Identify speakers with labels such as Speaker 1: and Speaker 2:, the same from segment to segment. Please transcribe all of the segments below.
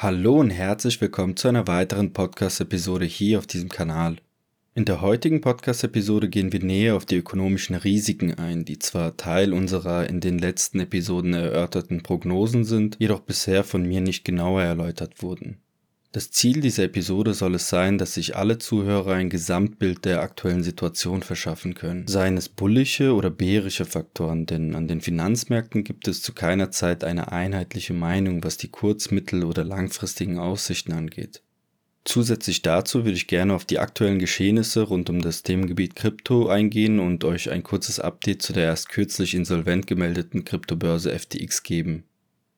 Speaker 1: Hallo und herzlich willkommen zu einer weiteren Podcast-Episode hier auf diesem Kanal. In der heutigen Podcast-Episode gehen wir näher auf die ökonomischen Risiken ein, die zwar Teil unserer in den letzten Episoden erörterten Prognosen sind, jedoch bisher von mir nicht genauer erläutert wurden. Das Ziel dieser Episode soll es sein, dass sich alle Zuhörer ein Gesamtbild der aktuellen Situation verschaffen können, seien es bullische oder bärische Faktoren, denn an den Finanzmärkten gibt es zu keiner Zeit eine einheitliche Meinung, was die kurz-, mittel- oder langfristigen Aussichten angeht. Zusätzlich dazu würde ich gerne auf die aktuellen Geschehnisse rund um das Themengebiet Krypto eingehen und euch ein kurzes Update zu der erst kürzlich insolvent gemeldeten Kryptobörse FTX geben.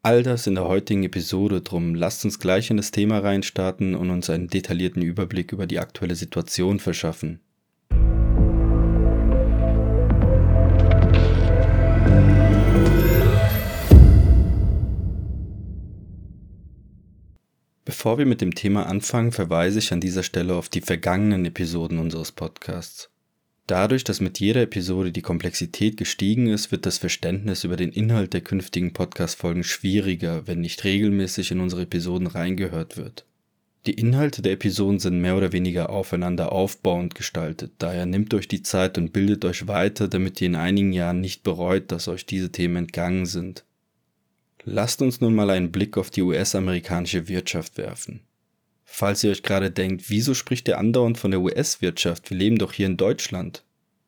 Speaker 1: All das in der heutigen Episode, drum lasst uns gleich in das Thema reinstarten und uns einen detaillierten Überblick über die aktuelle Situation verschaffen. Bevor wir mit dem Thema anfangen, verweise ich an dieser Stelle auf die vergangenen Episoden unseres Podcasts. Dadurch, dass mit jeder Episode die Komplexität gestiegen ist, wird das Verständnis über den Inhalt der künftigen Podcast-Folgen schwieriger, wenn nicht regelmäßig in unsere Episoden reingehört wird. Die Inhalte der Episoden sind mehr oder weniger aufeinander aufbauend gestaltet, daher nehmt euch die Zeit und bildet euch weiter, damit ihr in einigen Jahren nicht bereut, dass euch diese Themen entgangen sind. Lasst uns nun mal einen Blick auf die US-amerikanische Wirtschaft werfen. Falls ihr euch gerade denkt, wieso spricht der andauernd von der US-Wirtschaft? Wir leben doch hier in Deutschland.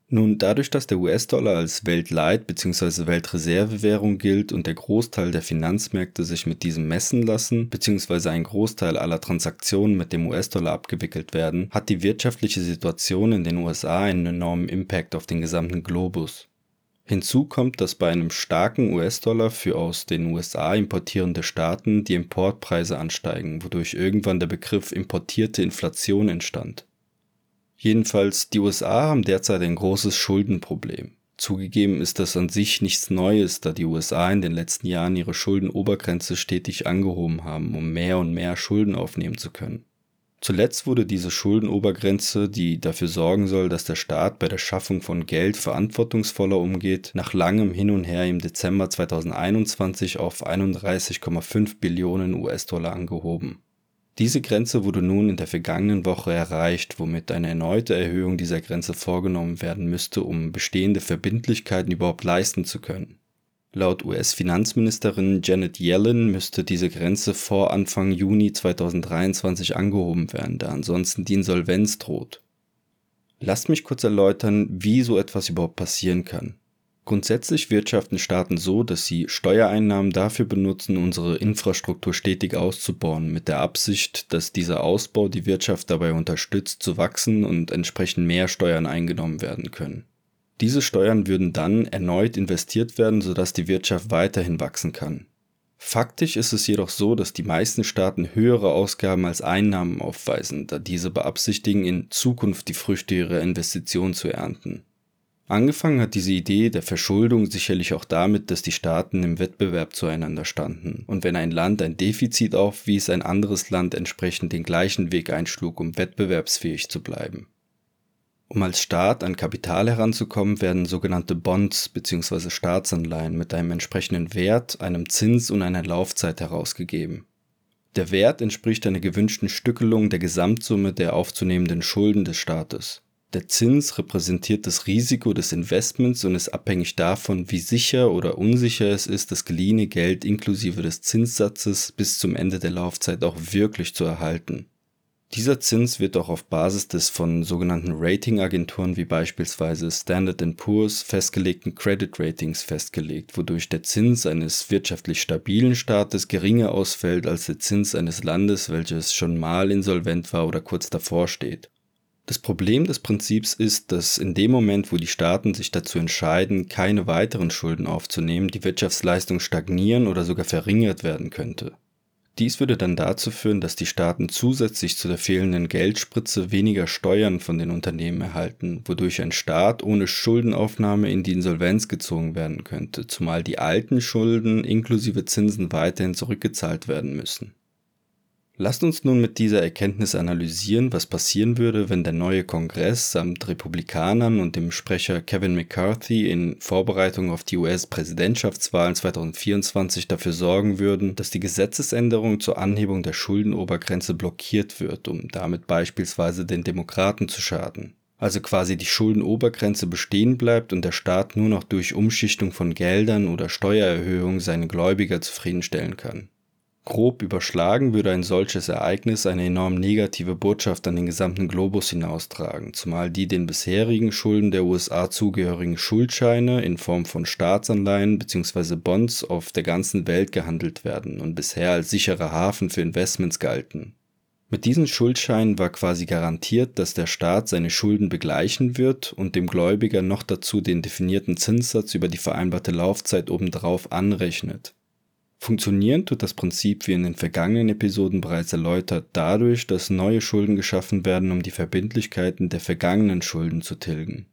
Speaker 1: Nun, dadurch, dass der US-Dollar als Weltleit- bzw. Weltreservewährung gilt und der Großteil der Finanzmärkte sich mit diesem messen lassen, bzw. ein Großteil aller Transaktionen mit dem US-Dollar abgewickelt werden, hat die wirtschaftliche Situation in den USA einen enormen Impact auf den gesamten Globus. Hinzu kommt, dass bei einem starken US-Dollar für aus den USA importierende Staaten die Importpreise ansteigen, wodurch irgendwann der Begriff importierte Inflation entstand. Jedenfalls, die USA haben derzeit ein großes Schuldenproblem. Zugegeben ist das an sich nichts Neues, da die USA in den letzten Jahren ihre Schuldenobergrenze stetig angehoben haben, um mehr und mehr Schulden aufnehmen zu können. Zuletzt wurde diese Schuldenobergrenze, die dafür sorgen soll, dass der Staat bei der Schaffung von Geld verantwortungsvoller umgeht, nach langem Hin und Her im Dezember 2021 auf 31,5 Billionen US-Dollar angehoben. Diese Grenze wurde nun in der vergangenen Woche erreicht, womit eine erneute Erhöhung dieser Grenze vorgenommen werden müsste, um bestehende Verbindlichkeiten überhaupt leisten zu können. Laut US-Finanzministerin Janet Yellen müsste diese Grenze vor Anfang Juni 2023 angehoben werden, da ansonsten die Insolvenz droht. Lasst mich kurz erläutern, wie so etwas überhaupt passieren kann. Grundsätzlich wirtschaften Staaten so, dass sie Steuereinnahmen dafür benutzen, unsere Infrastruktur stetig auszubauen, mit der Absicht, dass dieser Ausbau die Wirtschaft dabei unterstützt zu wachsen und entsprechend mehr Steuern eingenommen werden können. Diese Steuern würden dann erneut investiert werden, sodass die Wirtschaft weiterhin wachsen kann. Faktisch ist es jedoch so, dass die meisten Staaten höhere Ausgaben als Einnahmen aufweisen, da diese beabsichtigen, in Zukunft die Früchte ihrer Investitionen zu ernten. Angefangen hat diese Idee der Verschuldung sicherlich auch damit, dass die Staaten im Wettbewerb zueinander standen und wenn ein Land ein Defizit aufwies, ein anderes Land entsprechend den gleichen Weg einschlug, um wettbewerbsfähig zu bleiben. Um als Staat an Kapital heranzukommen, werden sogenannte Bonds bzw. Staatsanleihen mit einem entsprechenden Wert, einem Zins und einer Laufzeit herausgegeben. Der Wert entspricht einer gewünschten Stückelung der Gesamtsumme der aufzunehmenden Schulden des Staates. Der Zins repräsentiert das Risiko des Investments und ist abhängig davon, wie sicher oder unsicher es ist, das geliehene Geld inklusive des Zinssatzes bis zum Ende der Laufzeit auch wirklich zu erhalten. Dieser Zins wird auch auf Basis des von sogenannten Ratingagenturen wie beispielsweise Standard Poor's festgelegten Credit Ratings festgelegt, wodurch der Zins eines wirtschaftlich stabilen Staates geringer ausfällt als der Zins eines Landes, welches schon mal insolvent war oder kurz davor steht. Das Problem des Prinzips ist, dass in dem Moment, wo die Staaten sich dazu entscheiden, keine weiteren Schulden aufzunehmen, die Wirtschaftsleistung stagnieren oder sogar verringert werden könnte. Dies würde dann dazu führen, dass die Staaten zusätzlich zu der fehlenden Geldspritze weniger Steuern von den Unternehmen erhalten, wodurch ein Staat ohne Schuldenaufnahme in die Insolvenz gezogen werden könnte, zumal die alten Schulden inklusive Zinsen weiterhin zurückgezahlt werden müssen. Lasst uns nun mit dieser Erkenntnis analysieren, was passieren würde, wenn der neue Kongress samt Republikanern und dem Sprecher Kevin McCarthy in Vorbereitung auf die US-Präsidentschaftswahlen 2024 dafür sorgen würden, dass die Gesetzesänderung zur Anhebung der Schuldenobergrenze blockiert wird, um damit beispielsweise den Demokraten zu schaden. Also quasi die Schuldenobergrenze bestehen bleibt und der Staat nur noch durch Umschichtung von Geldern oder Steuererhöhung seine Gläubiger zufriedenstellen kann. Grob überschlagen würde ein solches Ereignis eine enorm negative Botschaft an den gesamten Globus hinaustragen, zumal die den bisherigen Schulden der USA zugehörigen Schuldscheine in Form von Staatsanleihen bzw. Bonds auf der ganzen Welt gehandelt werden und bisher als sicherer Hafen für Investments galten. Mit diesen Schuldscheinen war quasi garantiert, dass der Staat seine Schulden begleichen wird und dem Gläubiger noch dazu den definierten Zinssatz über die vereinbarte Laufzeit obendrauf anrechnet. Funktionieren tut das Prinzip, wie in den vergangenen Episoden bereits erläutert, dadurch, dass neue Schulden geschaffen werden, um die Verbindlichkeiten der vergangenen Schulden zu tilgen.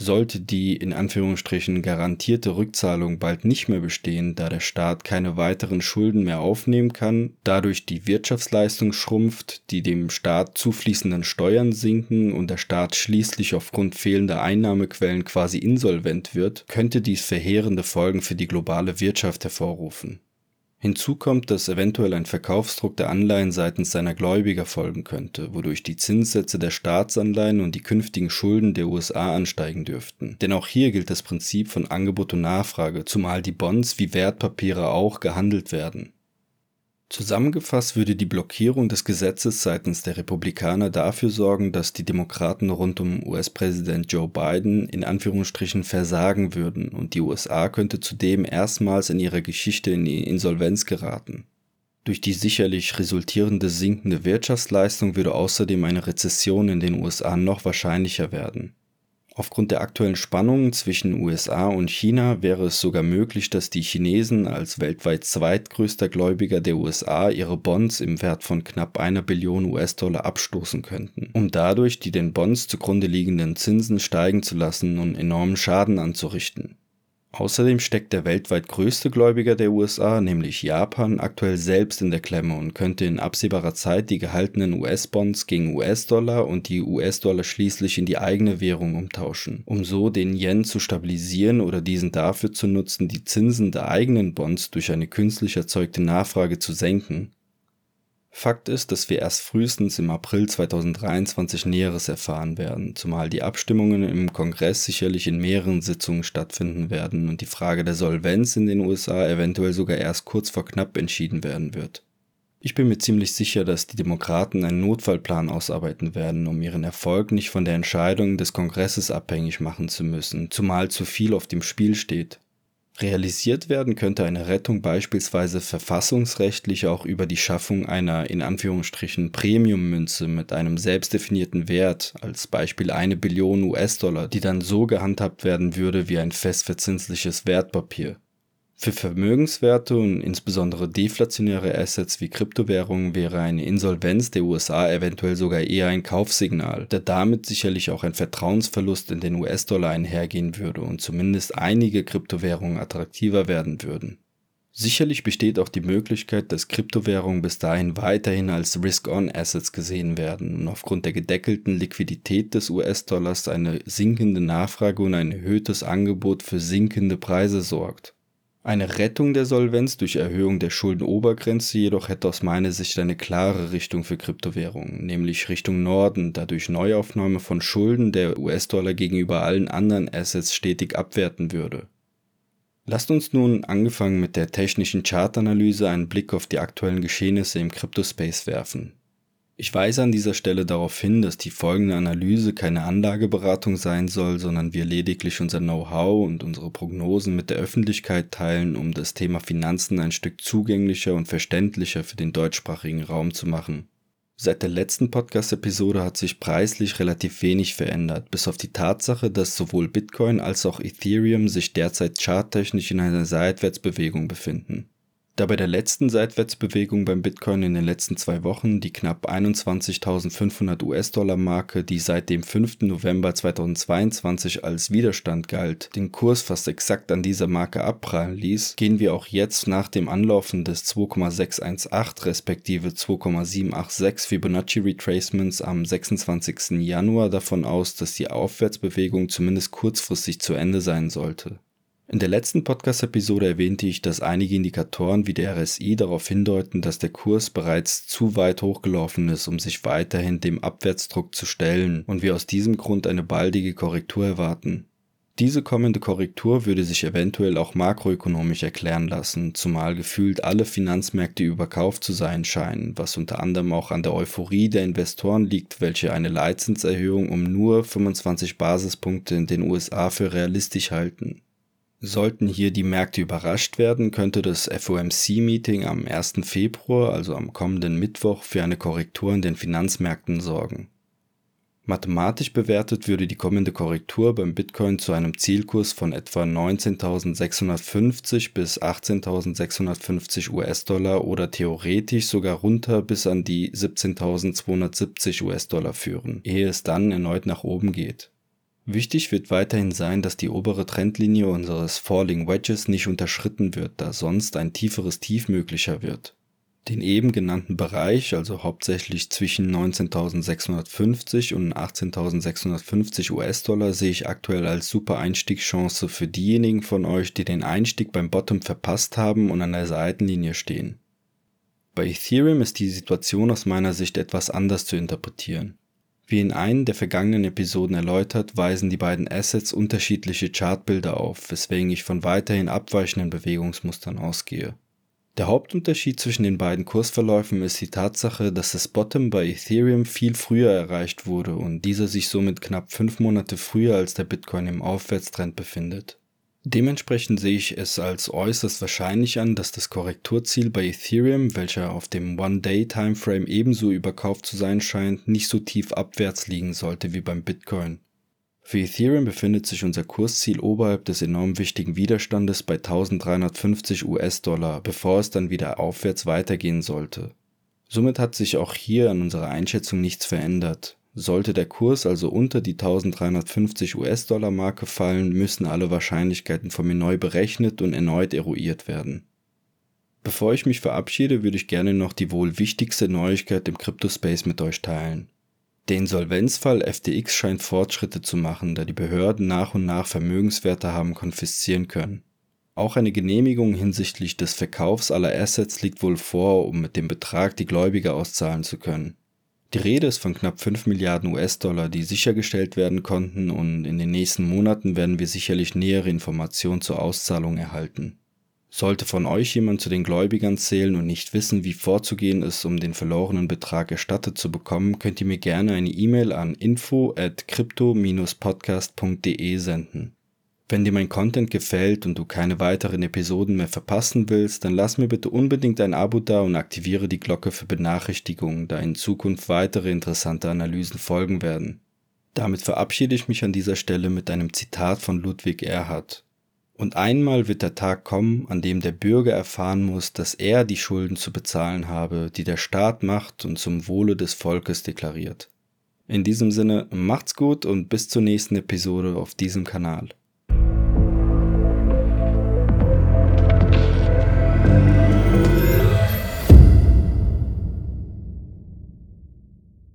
Speaker 1: Sollte die in Anführungsstrichen garantierte Rückzahlung bald nicht mehr bestehen, da der Staat keine weiteren Schulden mehr aufnehmen kann, dadurch die Wirtschaftsleistung schrumpft, die dem Staat zufließenden Steuern sinken und der Staat schließlich aufgrund fehlender Einnahmequellen quasi insolvent wird, könnte dies verheerende Folgen für die globale Wirtschaft hervorrufen Hinzu kommt, dass eventuell ein Verkaufsdruck der Anleihen seitens seiner Gläubiger folgen könnte, wodurch die Zinssätze der Staatsanleihen und die künftigen Schulden der USA ansteigen dürften. Denn auch hier gilt das Prinzip von Angebot und Nachfrage, zumal die Bonds wie Wertpapiere auch gehandelt werden Zusammengefasst würde die Blockierung des Gesetzes seitens der Republikaner dafür sorgen, dass die Demokraten rund um US-Präsident Joe Biden in Anführungsstrichen versagen würden und die USA könnte zudem erstmals in ihrer Geschichte in die Insolvenz geraten. Durch die sicherlich resultierende sinkende Wirtschaftsleistung würde außerdem eine Rezession in den USA noch wahrscheinlicher werden Aufgrund der aktuellen Spannungen zwischen USA und China wäre es sogar möglich, dass die Chinesen als weltweit zweitgrößter Gläubiger der USA ihre Bonds im Wert von knapp einer Billion US-Dollar abstoßen könnten, um dadurch die den Bonds zugrunde liegenden Zinsen steigen zu lassen und enormen Schaden anzurichten Außerdem steckt der weltweit größte Gläubiger der USA, nämlich Japan, aktuell selbst in der Klemme und könnte in absehbarer Zeit die gehaltenen US-Bonds gegen US-Dollar und die US-Dollar schließlich in die eigene Währung umtauschen, um so den Yen zu stabilisieren oder diesen dafür zu nutzen, die Zinsen der eigenen Bonds durch eine künstlich erzeugte Nachfrage zu senken Fakt ist, dass wir erst frühestens im April 2023 Näheres erfahren werden, zumal die Abstimmungen im Kongress sicherlich in mehreren Sitzungen stattfinden werden und die Frage der Solvenz in den USA eventuell sogar erst kurz vor knapp entschieden werden wird. Ich bin mir ziemlich sicher, dass die Demokraten einen Notfallplan ausarbeiten werden, um ihren Erfolg nicht von der Entscheidung des Kongresses abhängig machen zu müssen, zumal zu viel auf dem Spiel steht. Realisiert werden könnte eine Rettung beispielsweise verfassungsrechtlich auch über die Schaffung einer in Anführungsstrichen Premiummünze mit einem selbstdefinierten Wert, als Beispiel eine Billion US-Dollar, die dann so gehandhabt werden würde wie ein festverzinsliches Wertpapier. Für Vermögenswerte und insbesondere deflationäre Assets wie Kryptowährungen wäre eine Insolvenz der USA eventuell sogar eher ein Kaufsignal, da damit sicherlich auch ein Vertrauensverlust in den US-Dollar einhergehen würde und zumindest einige Kryptowährungen attraktiver werden würden. Sicherlich besteht auch die Möglichkeit, dass Kryptowährungen bis dahin weiterhin als Risk-on-Assets gesehen werden und aufgrund der gedeckelten Liquidität des US-Dollars eine sinkende Nachfrage und ein erhöhtes Angebot für sinkende Preise sorgt. Eine Rettung der Solvenz durch Erhöhung der Schuldenobergrenze jedoch hätte aus meiner Sicht eine klare Richtung für Kryptowährungen, nämlich Richtung Norden, da durch Neuaufnahme von Schulden der US-Dollar gegenüber allen anderen Assets stetig abwerten würde. Lasst uns nun, angefangen mit der technischen Chartanalyse, einen Blick auf die aktuellen Geschehnisse im Kryptospace werfen. Ich weise an dieser Stelle darauf hin, dass die folgende Analyse keine Anlageberatung sein soll, sondern wir lediglich unser Know-how und unsere Prognosen mit der Öffentlichkeit teilen, um das Thema Finanzen ein Stück zugänglicher und verständlicher für den deutschsprachigen Raum zu machen. Seit der letzten Podcast-Episode hat sich preislich relativ wenig verändert, bis auf die Tatsache, dass sowohl Bitcoin als auch Ethereum sich derzeit charttechnisch in einer Seitwärtsbewegung befinden. Da bei der letzten Seitwärtsbewegung beim Bitcoin in den letzten zwei Wochen die knapp 21.500 US-Dollar-Marke, die seit dem 5. November 2022 als Widerstand galt, den Kurs fast exakt an dieser Marke abprallen ließ, gehen wir auch jetzt nach dem Anlaufen des 2,618 respektive 2,786 Fibonacci Retracements am 26. Januar davon aus, dass die Aufwärtsbewegung zumindest kurzfristig zu Ende sein sollte. In der letzten Podcast-Episode erwähnte ich, dass einige Indikatoren wie der RSI darauf hindeuten, dass der Kurs bereits zu weit hochgelaufen ist, um sich weiterhin dem Abwärtsdruck zu stellen und wir aus diesem Grund eine baldige Korrektur erwarten. Diese kommende Korrektur würde sich eventuell auch makroökonomisch erklären lassen, zumal gefühlt alle Finanzmärkte überkauft zu sein scheinen, was unter anderem auch an der Euphorie der Investoren liegt, welche eine Leitzinserhöhung um nur 25 Basispunkte in den USA für realistisch halten. Sollten hier die Märkte überrascht werden, könnte das FOMC-Meeting am 1. Februar, also am kommenden Mittwoch, für eine Korrektur in den Finanzmärkten sorgen. Mathematisch bewertet würde die kommende Korrektur beim Bitcoin zu einem Zielkurs von etwa 19.650 bis 18.650 US-Dollar oder theoretisch sogar runter bis an die 17.270 US-Dollar führen, ehe es dann erneut nach oben geht. Wichtig wird weiterhin sein, dass die obere Trendlinie unseres Falling Wedges nicht unterschritten wird, da sonst ein tieferes Tief möglicher wird. Den eben genannten Bereich, also hauptsächlich zwischen 19.650 und 18.650 US-Dollar, sehe ich aktuell als super Einstiegschance für diejenigen von euch, die den Einstieg beim Bottom verpasst haben und an der Seitenlinie stehen. Bei Ethereum ist die Situation aus meiner Sicht etwas anders zu interpretieren. Wie in einen der vergangenen Episoden erläutert, weisen die beiden Assets unterschiedliche Chartbilder auf, weswegen ich von weiterhin abweichenden Bewegungsmustern ausgehe. Der Hauptunterschied zwischen den beiden Kursverläufen ist die Tatsache, dass das Bottom bei Ethereum viel früher erreicht wurde und dieser sich somit knapp fünf Monate früher als der Bitcoin im Aufwärtstrend befindet. Dementsprechend sehe ich es als äußerst wahrscheinlich an, dass das Korrekturziel bei Ethereum, welcher auf dem One-Day-Timeframe ebenso überkauft zu sein scheint, nicht so tief abwärts liegen sollte wie beim Bitcoin. Für Ethereum befindet sich unser Kursziel oberhalb des enorm wichtigen Widerstandes bei 1350 US-Dollar, bevor es dann wieder aufwärts weitergehen sollte. Somit hat sich auch hier an unserer Einschätzung nichts verändert. Sollte der Kurs also unter die 1350 US-Dollar Marke fallen, müssen alle Wahrscheinlichkeiten von mir neu berechnet und erneut eruiert werden. Bevor ich mich verabschiede, würde ich gerne noch die wohl wichtigste Neuigkeit im Crypto-Space mit euch teilen. Der Insolvenzfall FTX scheint Fortschritte zu machen, da die Behörden nach und nach Vermögenswerte haben konfiszieren können. Auch eine Genehmigung hinsichtlich des Verkaufs aller Assets liegt wohl vor, um mit dem Betrag die Gläubiger auszahlen zu können. Die Rede ist von knapp 5 Milliarden US-Dollar, die sichergestellt werden konnten und in den nächsten Monaten werden wir sicherlich nähere Informationen zur Auszahlung erhalten. Sollte von euch jemand zu den Gläubigern zählen und nicht wissen, wie vorzugehen ist, um den verlorenen Betrag erstattet zu bekommen, könnt ihr mir gerne eine E-Mail an info at crypto-podcast.de senden. Wenn dir mein Content gefällt und du keine weiteren Episoden mehr verpassen willst, dann lass mir bitte unbedingt ein Abo da und aktiviere die Glocke für Benachrichtigungen, da in Zukunft weitere interessante Analysen folgen werden. Damit verabschiede ich mich an dieser Stelle mit einem Zitat von Ludwig Erhard. Und einmal wird der Tag kommen, an dem der Bürger erfahren muss, dass er die Schulden zu bezahlen habe, die der Staat macht und zum Wohle des Volkes deklariert. In diesem Sinne, macht's gut und bis zur nächsten Episode auf diesem Kanal.